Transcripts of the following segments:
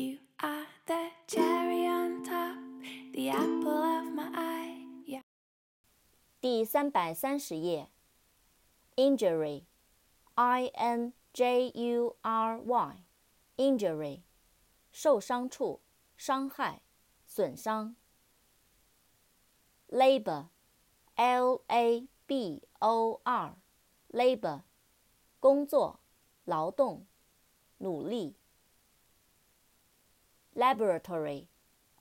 You are the cherry on top, the apple of my eye. Yeah. 第三百三十页，injury，i n j u r y，injury，受伤处、伤害、损伤。labor，l a b o r，labor，工作、劳动、努力。 laboratory,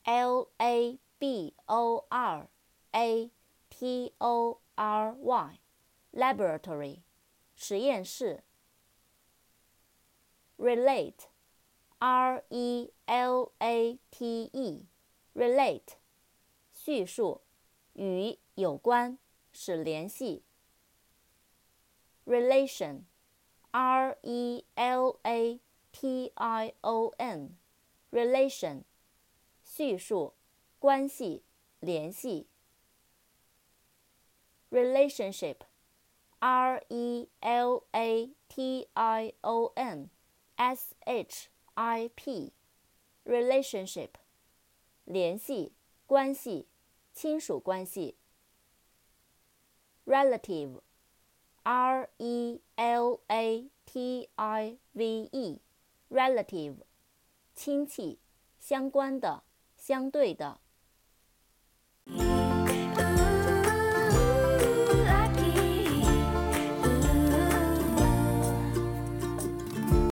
l a b o r a t o r y, laboratory, 实验室。relate, r e l a t e, relate, 叙述，与有关，使联系。relation, r e l a t i o n relation，叙述，关系，联系。relationship，r e l a t i o n s h i p，relationship，联系，关系，亲属关系。relative，r e l a t i v e，relative。 亲戚，相关的，相对的。